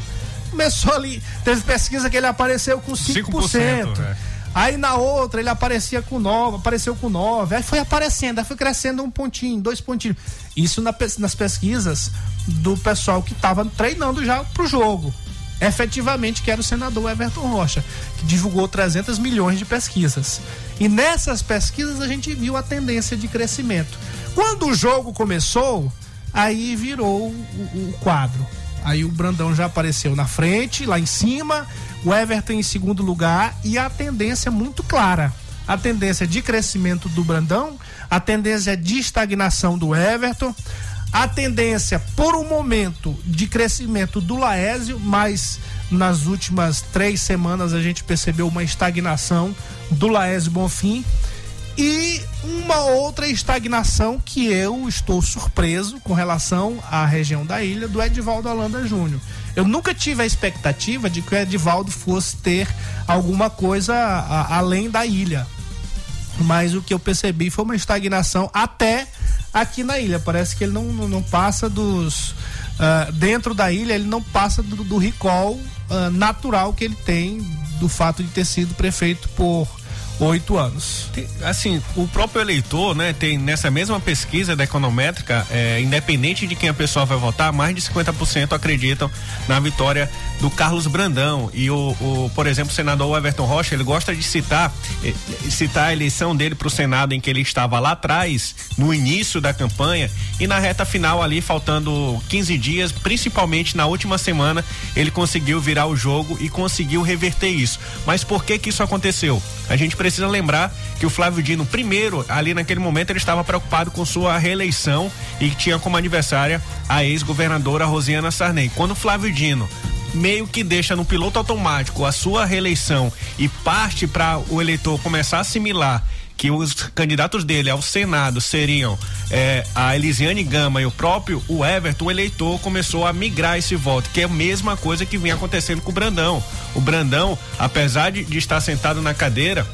Começou ali, teve pesquisa que ele apareceu com 5%. 5% é. Aí na outra ele aparecia com 9, apareceu com 9, aí foi aparecendo, aí foi crescendo um pontinho, dois pontinhos. Isso na, nas pesquisas do pessoal que estava treinando já pro jogo. Efetivamente, que era o senador Everton Rocha, que divulgou 300 milhões de pesquisas. E nessas pesquisas a gente viu a tendência de crescimento. Quando o jogo começou, aí virou o, o quadro. Aí o Brandão já apareceu na frente, lá em cima, o Everton em segundo lugar e a tendência muito clara. A tendência de crescimento do Brandão, a tendência de estagnação do Everton, a tendência por um momento de crescimento do Laésio, mas nas últimas três semanas a gente percebeu uma estagnação do Laésio Bonfim e uma outra estagnação que eu estou surpreso com relação à região da ilha do Edivaldo Holanda Júnior. Eu nunca tive a expectativa de que o Edivaldo fosse ter alguma coisa além da ilha. Mas o que eu percebi foi uma estagnação até aqui na ilha. Parece que ele não, não, não passa dos. Uh, dentro da ilha, ele não passa do, do recall uh, natural que ele tem do fato de ter sido prefeito por oito anos.
Tem, assim, o próprio eleitor, né, tem nessa mesma pesquisa da econométrica, é, independente de quem a pessoa vai votar, mais de 50% acreditam na vitória do Carlos Brandão. E o, o, por exemplo, o senador Everton Rocha, ele gosta de citar, eh, citar a eleição dele para o Senado em que ele estava lá atrás, no início da campanha, e na reta final ali, faltando 15 dias, principalmente na última semana, ele conseguiu virar o jogo e conseguiu reverter isso. Mas por que que isso aconteceu? A gente precisa lembrar que o Flávio Dino, primeiro, ali naquele momento, ele estava preocupado com sua reeleição e tinha como adversária a ex-governadora Rosiana Sarney. Quando o Flávio Dino meio que deixa no piloto automático a sua reeleição e parte para o eleitor começar a assimilar que os candidatos dele ao Senado seriam é, a Elisiane Gama e o próprio o Everton, o eleitor começou a migrar esse voto, que é a mesma coisa que vinha acontecendo com o Brandão. O Brandão, apesar de, de estar sentado na cadeira,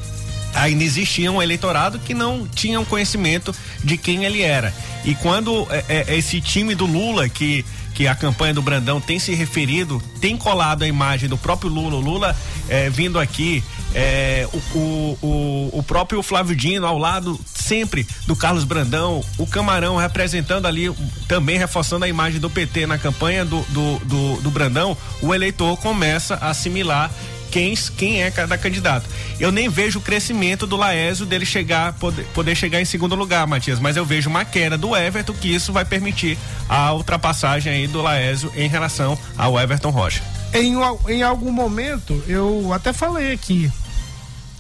ainda existia um eleitorado que não tinha um conhecimento de quem ele era. E quando é, é, esse time do Lula, que que a campanha do Brandão tem se referido, tem colado a imagem do próprio Lula, o Lula é, vindo aqui, é, o, o, o, o, próprio Flávio Dino ao lado sempre do Carlos Brandão, o Camarão representando ali, também reforçando a imagem do PT na campanha do, do, do, do Brandão, o eleitor começa a assimilar quem, quem é cada candidato. Eu nem vejo o crescimento do Laésio dele chegar, poder, poder chegar em segundo lugar, Matias, mas eu vejo uma queda do Everton que isso vai permitir a ultrapassagem aí do Laésio em relação ao Everton Rocha.
Em, em algum momento, eu até falei aqui,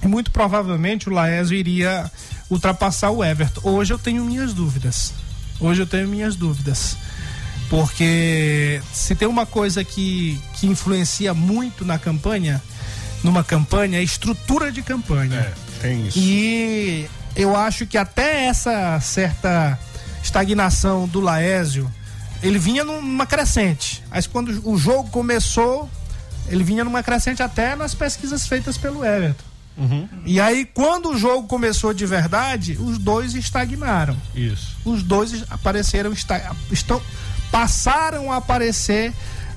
muito provavelmente o Laésio iria ultrapassar o Everton. Hoje eu tenho minhas dúvidas. Hoje eu tenho minhas dúvidas. Porque se tem uma coisa que, que influencia muito na campanha, numa campanha, é estrutura de campanha.
É, tem isso.
E eu acho que até essa certa estagnação do Laésio, ele vinha numa crescente. Mas quando o jogo começou, ele vinha numa crescente até nas pesquisas feitas pelo Everton.
Uhum.
E aí, quando o jogo começou de verdade, os dois estagnaram.
Isso.
Os dois apareceram, estão, passaram a aparecer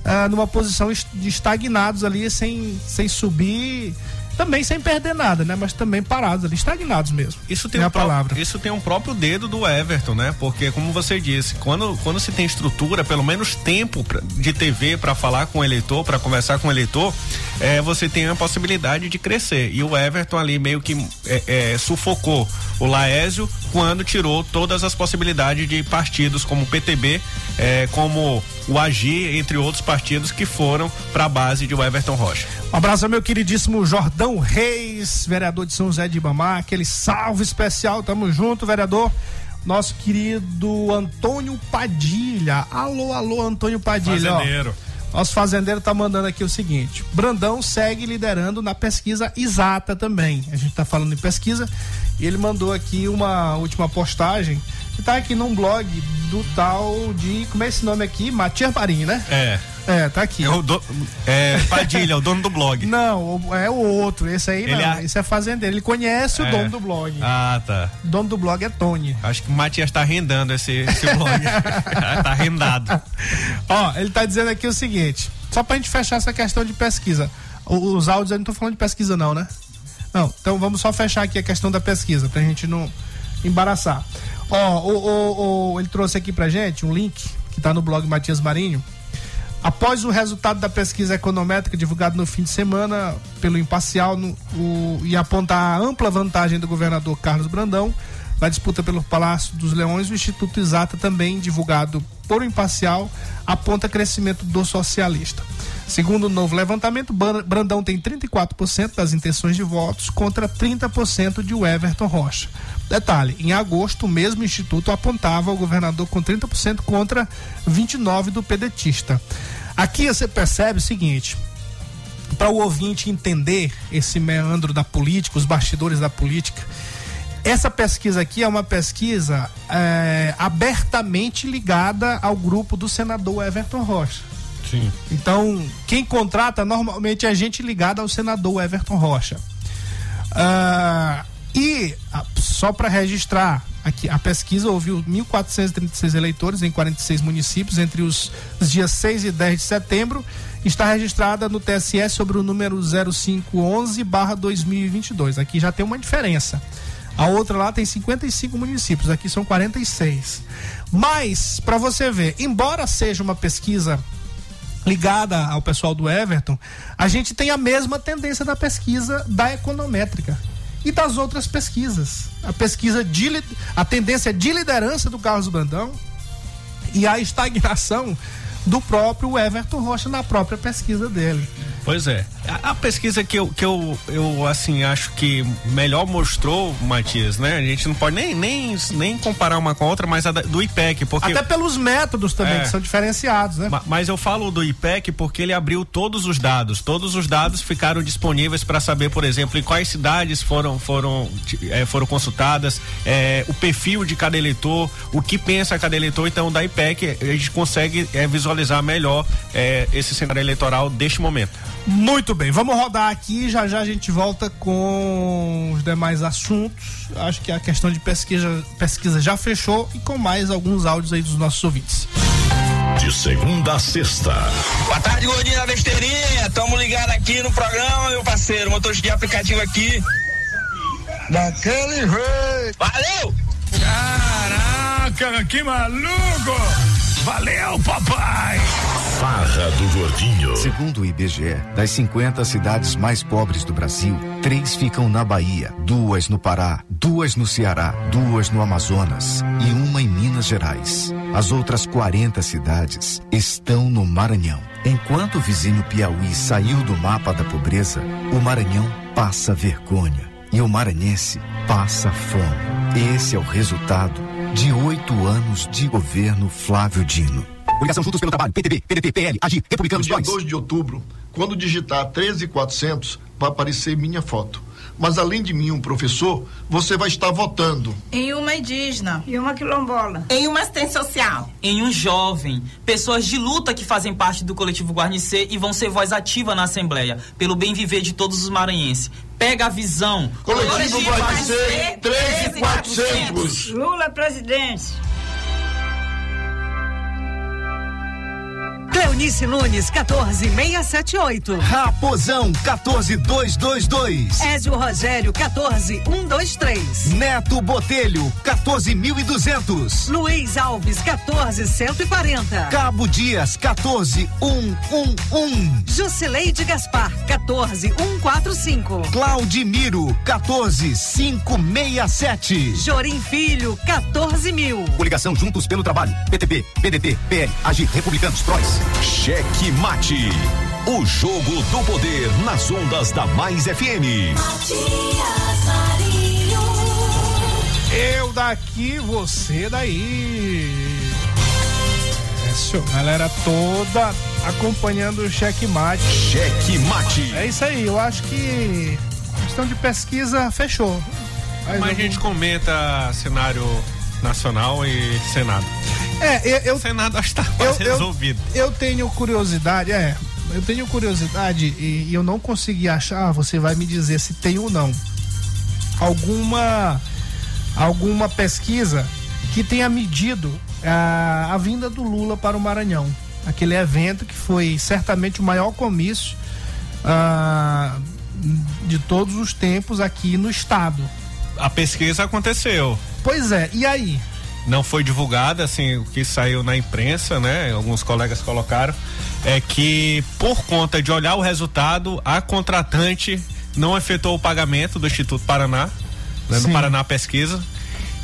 uh, numa posição de estagnados ali, sem, sem subir também sem perder nada, né? Mas também parados ali, estagnados mesmo.
Isso tem,
é
um
a palavra.
Isso tem um próprio dedo do Everton, né? Porque como você disse, quando, quando se tem estrutura, pelo menos tempo pra, de TV para falar com o eleitor, para conversar com o eleitor, é, você tem a possibilidade de crescer. E o Everton ali meio que é, é, sufocou o Laésio quando tirou todas as possibilidades de partidos como o PTB, é, como o Agir, entre outros partidos que foram para a base de Everton Rocha.
Um abraço ao meu queridíssimo Jordão Reis, vereador de São José de Ibamar, aquele salve especial, tamo junto, vereador. Nosso querido Antônio Padilha. Alô, alô, Antônio Padilha.
Fazendeiro.
Ó, nosso fazendeiro tá mandando aqui o seguinte: Brandão segue liderando na pesquisa exata também. A gente tá falando em pesquisa e ele mandou aqui uma última postagem que tá aqui num blog do tal de. Como é esse nome aqui? Matias Marinho, né?
É.
É, tá aqui.
É, o do, é Padilha, o dono do blog.
Não, é o outro. Esse aí
Ele
não.
é-
Esse é fazendeiro. Ele conhece
É.
o dono do blog.
Ah, tá.
O dono do blog é Tony.
Acho que o Matias tá rendando esse, esse blog. tá rendado.
Ó, ele tá dizendo aqui o seguinte: só pra gente fechar essa questão de pesquisa. Os áudios eu não tô falando de pesquisa, não, né? Não, então vamos só fechar aqui a questão da pesquisa, pra gente não embaraçar. Ó, o, o- o- ele trouxe aqui pra gente um link que tá no blog Matias Marinho. Após o resultado da pesquisa econométrica divulgado no fim de semana pelo Imparcial no- o- e apontar a ampla vantagem do governador Carlos Brandão na disputa pelo Palácio dos Leões, o Instituto Exata, também divulgado por Imparcial, aponta crescimento do socialista. Segundo o novo levantamento, Brandão tem 34% das intenções de votos contra 30% de Everton Rocha. Detalhe, em agosto, o mesmo instituto apontava o governador com 30% contra 29% do pedetista. Aqui você percebe o seguinte, para o ouvinte entender esse meandro da política, os bastidores da política, essa pesquisa aqui é uma pesquisa é, abertamente ligada ao grupo do senador Everton Rocha.
Sim.
Então, quem contrata normalmente é gente ligada ao senador Everton Rocha. Ah, e ah, só para registrar aqui, a pesquisa ouviu 1.436 eleitores em 46 municípios entre os, os dias 6 e 10 de setembro. Está registrada no TSE sobre o número 0511/2022. Aqui já tem uma diferença. A outra lá tem 55 municípios, aqui são 46. Mas, para você ver, embora seja uma pesquisa ligada ao pessoal do Everton, a gente tem a mesma tendência da pesquisa da econométrica e das outras pesquisas. A pesquisa de a tendência de liderança do Carlos Brandão e a estagnação do próprio Everton Rocha na própria pesquisa dele.
Pois é. A, a pesquisa que eu, que eu, eu, assim, acho que melhor mostrou, Matias, né? A gente não pode nem, nem, nem comparar uma com a outra, mas a da- do IPEC, porque...
Até pelos métodos também,
É.
que são diferenciados, né?
Ma- Mas eu falo do IPEC porque ele abriu todos os dados. Todos os dados ficaram disponíveis para saber, por exemplo, em quais cidades foram foram eh, foram consultadas, eh, o perfil de cada eleitor, o que pensa cada eleitor. Então, da IPEC a gente consegue eh, visualizar melhor eh, esse cenário eleitoral deste momento.
Muito bem, vamos rodar aqui, já já a gente volta com os demais assuntos. Acho que a questão de pesquisa, pesquisa já fechou e com mais alguns áudios aí dos nossos ouvintes.
De segunda a sexta,
Boa tarde, gordinho da besteirinha. Tamo ligado aqui no programa, meu parceiro. Motorista de aplicativo aqui. Daquele jeito. Valeu!
Caraca, que maluco! Valeu, papai!
farra do gordinho.
Segundo o IBGE, das 50 cidades mais pobres do Brasil, três ficam na Bahia, duas no Pará, duas no Ceará, duas no Amazonas e uma em Minas Gerais. As outras 40 cidades estão no Maranhão. Enquanto o vizinho Piauí saiu do mapa da pobreza, o Maranhão passa vergonha e o maranhense passa fome. Esse é o resultado de oito anos de governo Flávio Dino. Coligação Juntos pelo Trabalho, PTB, PDT, PL, Agir, Republicanos,
No dia
Nós.
2 de outubro, quando digitar 13400, vai aparecer minha foto. Mas além de mim, um professor, você vai estar votando.
Em uma indígena. E uma quilombola.
Em uma assistente social. Em um jovem. Pessoas de luta que fazem parte do coletivo Guarnicê e vão ser voz ativa na Assembleia, pelo bem viver de todos os maranhenses. Pega a visão.
Coletivo Guarnicê, 13400.
Lula presidente.
Cleonice Nunes, 14678.
Raposão 14222.
Ézio Rogério, 14123.
Neto Botelho 14200.
Luiz Alves, 14140.
Cabo Dias 14111.
Jusileide Gaspar, 14145.
Claudimiro 14567.
Jorim Filho, 14 mil.
Coligação Juntos pelo Trabalho, PTB, PDT, PL, Agir, Republicanos, Prós.
Cheque Mate. O jogo do poder nas ondas da Mais FM.
Eu daqui, você daí. É isso, galera toda acompanhando o Cheque Mate.
Cheque Mate.
É isso aí, eu acho que questão de pesquisa fechou. Mais
Mas a
algum-
gente comenta cenário nacional e Senado.
É, eu, eu
Senado acho que tá quase resolvido.
Eu tenho curiosidade, é. Eu tenho curiosidade e, e eu não consegui achar, você vai me dizer se tem ou não. Alguma alguma pesquisa que tenha medido a, a vinda do Lula para o Maranhão. Aquele evento que foi certamente o maior comício ah, de todos os tempos aqui no estado.
A pesquisa aconteceu.
Pois é, e aí?
Não foi divulgada, assim, o que saiu na imprensa, né? Alguns colegas colocaram, é que por conta de olhar o resultado, a contratante não efetuou o pagamento do Instituto Paraná, né, do
Sim.
Paraná Pesquisa.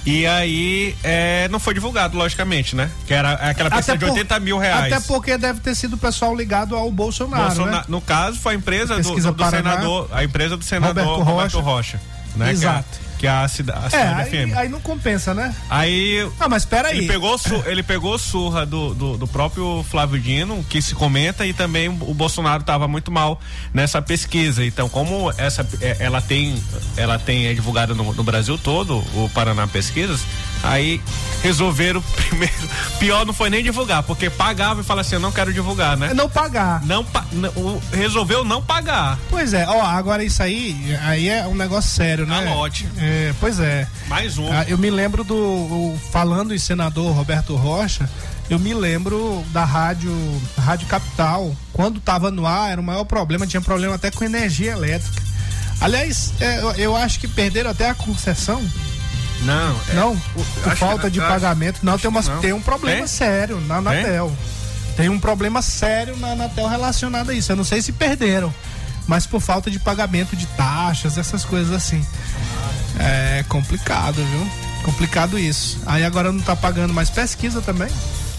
E aí é, não foi divulgado, logicamente, né? Que era aquela pesquisa de
por-
80 mil reais.
Até porque deve ter sido o pessoal ligado ao Bolsonaro,
Bolsona-
né?
No caso, foi a empresa do, do- senador, a empresa do senador
Roberto
Roberto,
Rocha.
Rocha. né?
Exato.
Que é, a- é a,
É,
cidade
aí,
FM.
aí não compensa, né?
Aí.
Ah, mas espera aí.
Ele pegou, ele pegou surra do, do, do próprio Flávio Dino, que se comenta, e também o Bolsonaro estava muito mal nessa pesquisa. Então, como essa é, ela tem, ela tem é divulgada no, no Brasil todo, o Paraná Pesquisas, aí resolveram primeiro. Pior não foi nem divulgar, porque pagava e fala assim, eu não quero divulgar, né?
Não pagar.
Não, não- resolveu não pagar.
Pois é, ó, agora isso aí, aí é um negócio sério, né?
Calote.
É, pois é.
Mais um.
Ah, eu me lembro do, falando em senador Roberto Rocha, eu me lembro da rádio, Rádio Capital, quando tava no ar, era o maior problema, tinha problema até com energia elétrica. Aliás, é, eu acho que perderam até a concessão.
Não. é-
Não, por falta de pagamento. Não, tem, uma,
que não.
tem um problema sério na
Tem?
Anatel. Tem um problema sério na Anatel relacionado a isso. Eu não sei se perderam, mas por falta de pagamento de taxas, essas coisas assim. É complicado, viu? Complicado isso. Aí agora não tá pagando mais pesquisa também,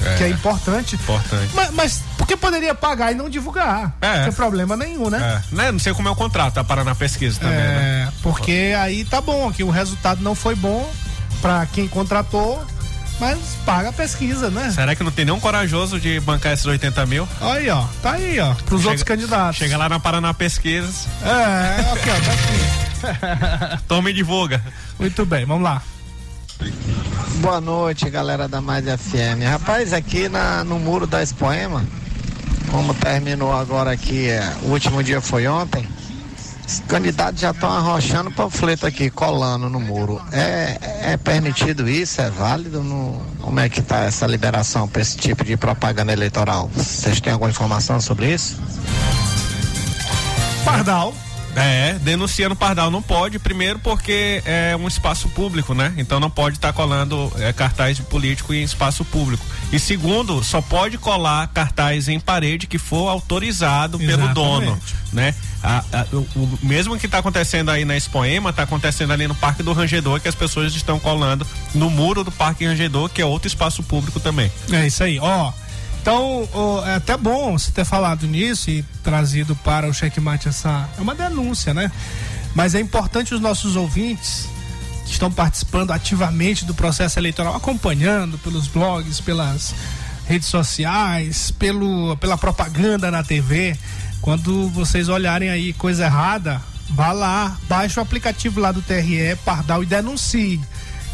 É.
que é importante.
Importante.
Mas, mas por que poderia pagar e não divulgar?
É.
Não tem problema nenhum, né?
É, né? Não sei como é o contrato, a Paraná Pesquisa também, né?
É, porque aí tá bom, que o resultado não foi bom pra quem contratou, mas paga a pesquisa, né?
Será que não tem nenhum corajoso de bancar esses 80 mil?
Aí, ó, tá aí, ó, pros
Chega-
outros candidatos.
Chega lá na Paraná Pesquisas,
É, ok, ó, tá aqui.
toma e divulga.
Muito bem, vamos lá.
Boa noite, galera da Mais FM. Rapaz, aqui na, no muro da Expoema, como terminou agora aqui, é, o último dia foi ontem, os candidatos já estão arrochando panfleto aqui, colando no muro. É, é permitido isso? É válido? No, como é que tá essa liberação para esse tipo de propaganda eleitoral? Vocês têm alguma informação sobre isso?
Pardal.
É, denunciando Pardal não pode, primeiro porque é um espaço público, né? Então não pode estar colando é, cartaz de político em espaço público. E segundo, só pode colar cartaz em parede que for autorizado pelo
Exatamente.
dono, né? A- a- o, o mesmo que está acontecendo aí na Expoema, está acontecendo ali no Parque do Rangedor, que as pessoas estão colando no muro do Parque Rangedor, que é outro espaço público também.
É isso aí, ó. Então, ó, é até bom você ter falado nisso e trazido para o checkmate essa. É uma denúncia, né? Mas é importante os nossos ouvintes que estão participando ativamente do processo eleitoral, acompanhando pelos blogs, pelas redes sociais, pelo, pela propaganda na TV. Quando vocês olharem aí coisa errada, vá lá, baixe o aplicativo lá do TRE, Pardal e denuncie.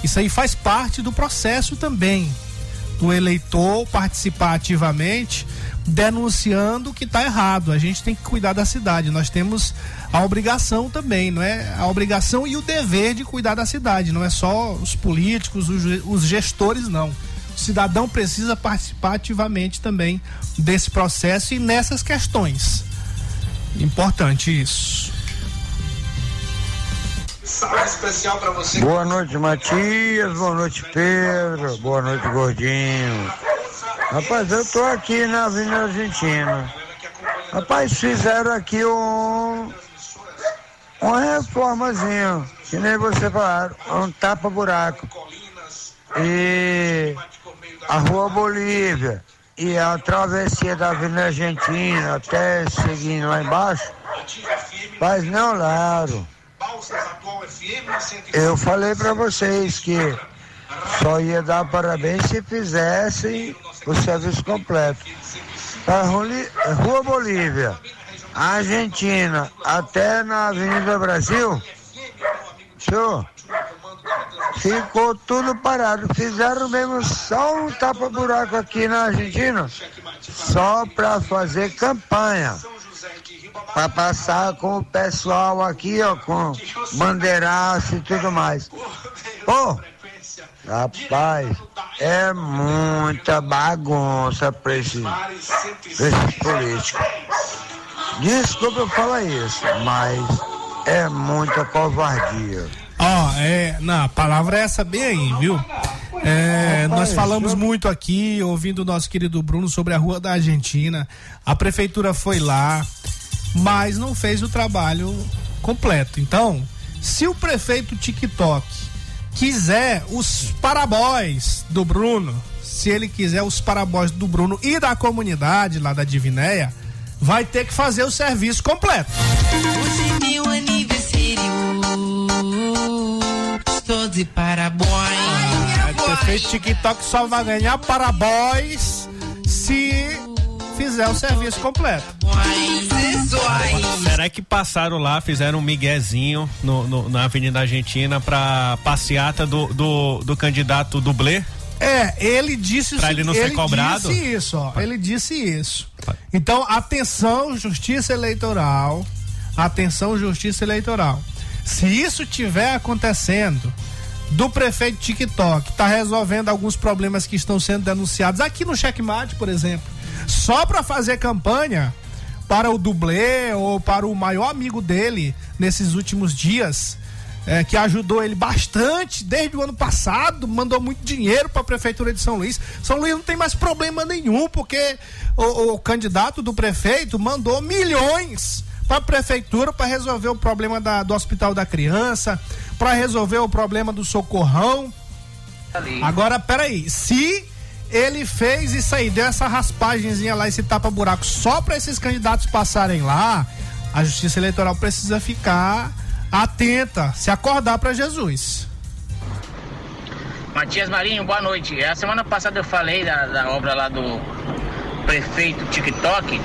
Isso aí faz parte do processo também do eleitor participar ativamente denunciando que está errado. A gente tem que cuidar da cidade. Nós temos a obrigação também, não é? A obrigação e o dever de cuidar da cidade. Não é só os políticos, os, os gestores, não. O cidadão precisa participar ativamente também desse processo e nessas questões. Importante isso.
Especial para você.
Boa noite, Matias. Boa noite, Pedro. Boa noite, Gordinho. Rapaz, eu tô aqui na Avenida Argentina. Rapaz, fizeram aqui um. Uma reformazinha, que nem você falaram, um tapa-buraco. E a Rua Bolívia e a travessia da Avenida Argentina até seguindo lá embaixo, faz não, Laro. Eu falei pra vocês que só ia dar parabéns se fizessem o serviço completo. Ruli- Rua Bolívia, Argentina, até na Avenida Brasil, senhor, ficou tudo parado. Fizeram mesmo só um tapa-buraco aqui na Argentina, só pra fazer campanha para passar com o pessoal aqui, ó, com bandeiraço e tudo mais. Ô, rapaz, é muita bagunça pra esse, pra esses políticos. Desculpa eu falar isso, mas é muita covardia.
Ó, é, não, a palavra é essa bem aí, viu? É, nós falamos muito aqui, ouvindo o nosso querido Bruno sobre a Rua da Argentina. A prefeitura foi lá, mas não fez o trabalho completo. Então, se o prefeito TikTok quiser os parabóis do Bruno, se ele quiser os parabóis do Bruno e da comunidade lá da Divinéia, vai ter que fazer o serviço completo.
Hoje meu aniversário. Estou de parabéns.
O prefeito TikTok só vai ganhar parabóis se fizer o serviço completo.
Será que passaram lá, fizeram um miguezinho no, no- na Avenida Argentina pra passeata do, do, do candidato dublê?
É, ele disse
Pra ele não ser cobrado?
disse isso, ó. Ele disse isso. Então, atenção, justiça eleitoral. Atenção, justiça eleitoral. Se isso tiver acontecendo, do prefeito TikTok tá resolvendo alguns problemas que estão sendo denunciados aqui no Checkmate, por exemplo, só para fazer campanha para o dublê ou para o maior amigo dele nesses últimos dias, é, que ajudou ele bastante desde o ano passado, mandou muito dinheiro para a prefeitura de São Luís. São Luís não tem mais problema nenhum, porque o, o candidato do prefeito mandou milhões para a prefeitura para resolver o problema da- do hospital da criança, para resolver o problema do socorrão. Agora, peraí, se ele fez isso aí, deu essa raspagenzinha lá, esse tapa-buraco só para esses candidatos passarem lá, a Justiça Eleitoral precisa ficar atenta, se acordar para Jesus.
Matias Marinho, boa noite. A semana passada eu falei da, da obra lá do prefeito TikTok,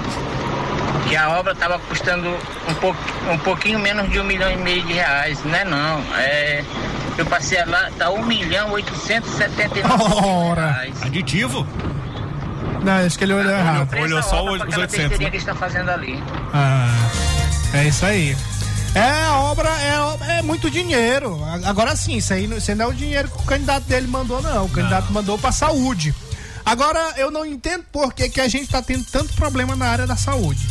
que a obra estava custando um, um pouquinho menos de um milhão e meio de reais. Não é não. É, eu passei lá, tá um milhão oitocentos e setenta e nove
Ora.
reais.
Aditivo?
Não, acho que ele olhou errado.
Olhou só os, os
Aquela
800,
besteirinha
né?
que estão fazendo ali.
Ah, é isso aí. É, a obra é, é muito dinheiro. Agora sim, isso aí não- isso aí não é o dinheiro que o candidato dele mandou, não. O candidato mandou pra saúde. Agora, eu não entendo por que, que a gente tá tendo tanto problema na área da saúde.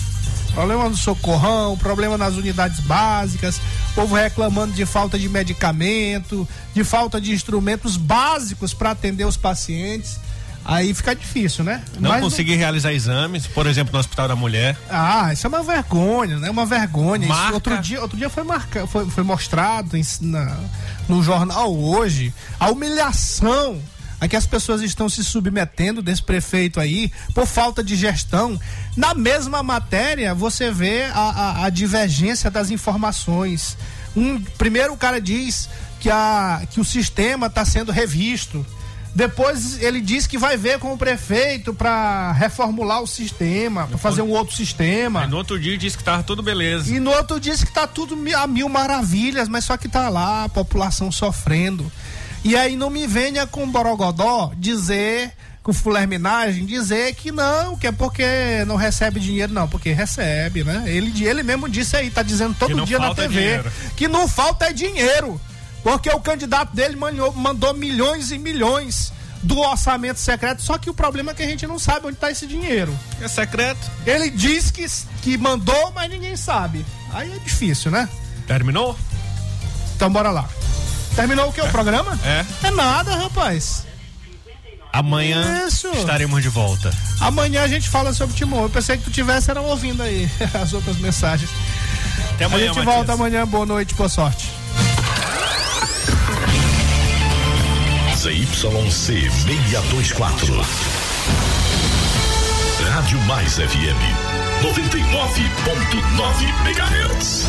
Problema no socorrão, problema nas unidades básicas, povo reclamando de falta de medicamento, de falta de instrumentos básicos para atender os pacientes. Aí fica difícil, né?
Não
Mas
conseguir realizar exames, por exemplo, no Hospital da Mulher.
Ah, isso é uma vergonha, né? Uma vergonha. Isso outro dia, outro dia foi, marca, foi, foi mostrado em- na- no jornal hoje a humilhação a que as pessoas estão se submetendo desse prefeito aí por falta de gestão. Na mesma matéria, você vê a, a- a divergência das informações. Um, primeiro o cara diz que, a, que o sistema está sendo revisto. Depois ele diz que vai ver com o prefeito para reformular o sistema, para fazer um outro sistema.
Aí no outro dia disse que tava tudo beleza.
E no outro diz que tá tudo a mil maravilhas, mas só que tá lá a população sofrendo. E aí não me venha com Borogodó dizer, com fulerminagem, dizer que não, que é porque não recebe dinheiro, não, porque recebe, né? Ele, ele mesmo disse aí, tá dizendo todo dia na TV
dinheiro.
que não falta é dinheiro. Porque o candidato dele mandou, mandou milhões e milhões do orçamento secreto, só que o problema é que a gente não sabe onde está esse dinheiro.
É secreto.
Ele diz que, que mandou, mas ninguém sabe. Aí é difícil, né?
Terminou?
Então bora lá. Terminou o que? O programa?
É.
É nada, rapaz.
Amanhã
Isso.
estaremos de volta.
Amanhã a gente fala sobre o Timor. Eu pensei que tu tivesse era ouvindo aí as outras mensagens.
Até amanhã,
a gente
Matias.
volta amanhã. Boa noite, boa sorte.
ZYC 624. Rádio Mais FM 99.9 MHz.